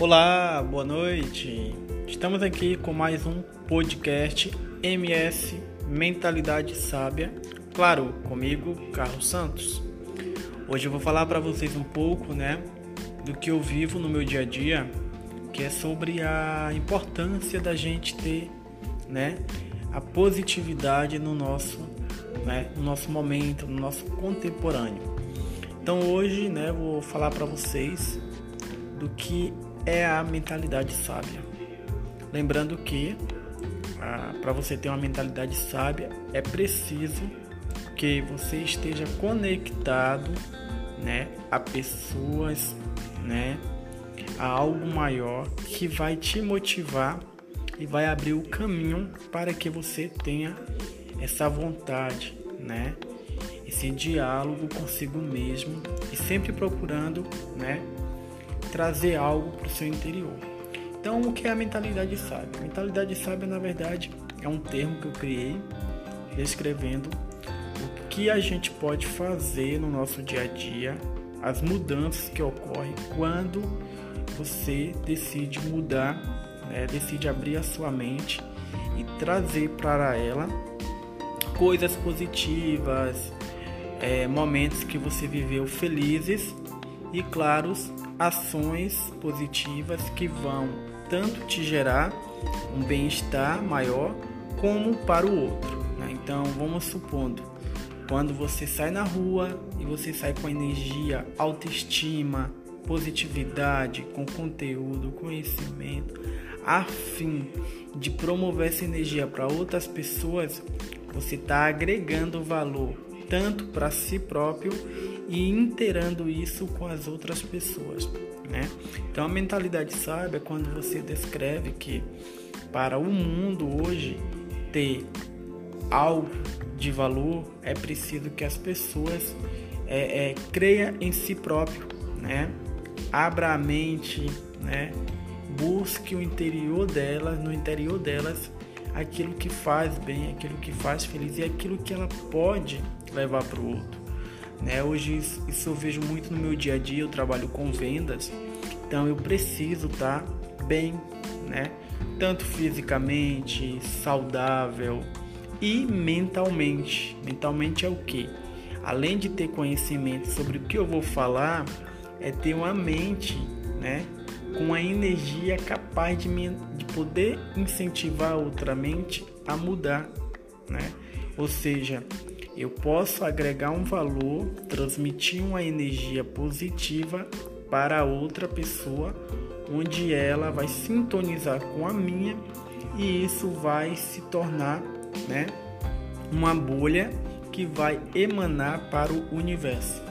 Olá, boa noite. Estamos aqui com mais um podcast MS Mentalidade Sábia. Claro, comigo, Carlos Santos. Hoje eu vou falar para vocês um pouco, né, do que eu vivo no meu dia a dia, que é sobre a importância da gente ter, né, a positividade no nosso, né, no nosso momento, no nosso contemporâneo. Então hoje, né, vou falar para vocês do que é a mentalidade sábia. Lembrando que ah, para você ter uma mentalidade sábia é preciso que você esteja conectado, né, a pessoas, né, a algo maior que vai te motivar e vai abrir o caminho para que você tenha essa vontade, né, esse diálogo consigo mesmo e sempre procurando, né, trazer algo para o seu interior. Então, o que é a mentalidade sábia? Mentalidade sábia, na verdade, é um termo que eu criei descrevendo o que a gente pode fazer no nosso dia a dia, as mudanças que ocorrem quando você decide mudar, né, decide abrir a sua mente e trazer para ela coisas positivas, é, momentos que você viveu felizes e, claros, ações positivas que vão tanto te gerar um bem-estar maior como para o outro. Né? Então, vamos supondo, quando você sai na rua e você sai com energia, autoestima, positividade, com conteúdo, conhecimento, a fim de promover essa energia para outras pessoas, você está agregando valor tanto para si próprio e inteirando isso com as outras pessoas, né? Então a mentalidade sábia é quando você descreve que para o mundo hoje ter algo de valor é preciso que as pessoas é, é, creia em si próprio, né? Abra a mente, né? Busque o interior delas, no interior delas aquilo que faz bem, aquilo que faz feliz e aquilo que ela pode levar para o outro. Né? Hoje isso eu vejo muito no meu dia a dia, eu trabalho com vendas, então eu preciso estar tá bem, né? tanto fisicamente, saudável e mentalmente. Mentalmente é o que? Além de ter conhecimento sobre o que eu vou falar, é ter uma mente, né? Com a energia capaz de, me, de poder incentivar outra mente a mudar, né? Ou seja, eu posso agregar um valor, transmitir uma energia positiva para outra pessoa, onde ela vai sintonizar com a minha e isso vai se tornar, né, uma bolha que vai emanar para o universo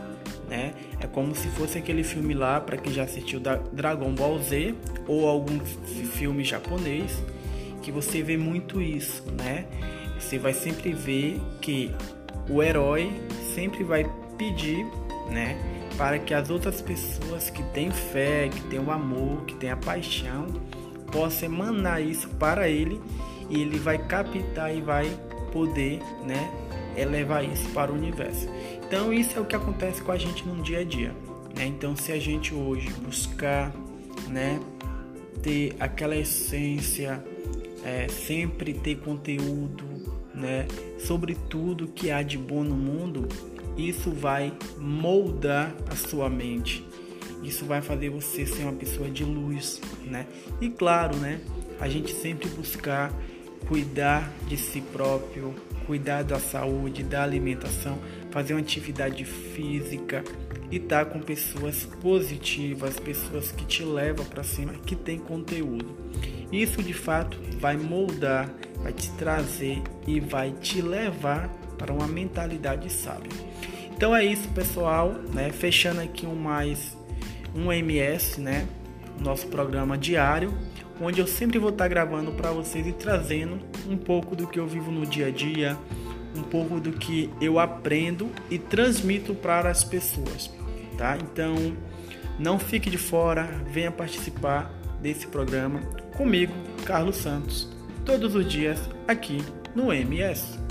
né? É como se fosse aquele filme lá, para quem já assistiu da Dragon Ball Z ou algum filme japonês, que você vê muito isso, né? Você vai sempre ver que o herói sempre vai pedir, né, para que as outras pessoas que têm fé, que têm o amor, que têm a paixão, possam emanar isso para ele e ele vai captar e vai poder, né, elevar isso para o universo. Então isso é o que acontece com a gente no dia a dia. Né? Então se a gente hoje buscar né, ter aquela essência, é, sempre ter conteúdo né, sobre tudo que há de bom no mundo, isso vai moldar a sua mente. Isso vai fazer você ser uma pessoa de luz, né? E claro, né? A gente sempre buscar cuidar de si próprio, cuidar da saúde, da alimentação, fazer uma atividade física e estar tá com pessoas positivas, pessoas que te levam para cima, que tem conteúdo. Isso de fato vai moldar, vai te trazer e vai te levar para uma mentalidade sábia. Então é isso, pessoal, né? Fechando aqui um mais um MS, né? Nosso programa diário onde eu sempre vou estar gravando para vocês e trazendo um pouco do que eu vivo no dia a dia, um pouco do que eu aprendo e transmito para as pessoas, tá? Então, não fique de fora, venha participar desse programa comigo, Carlos Santos, todos os dias aqui no MS.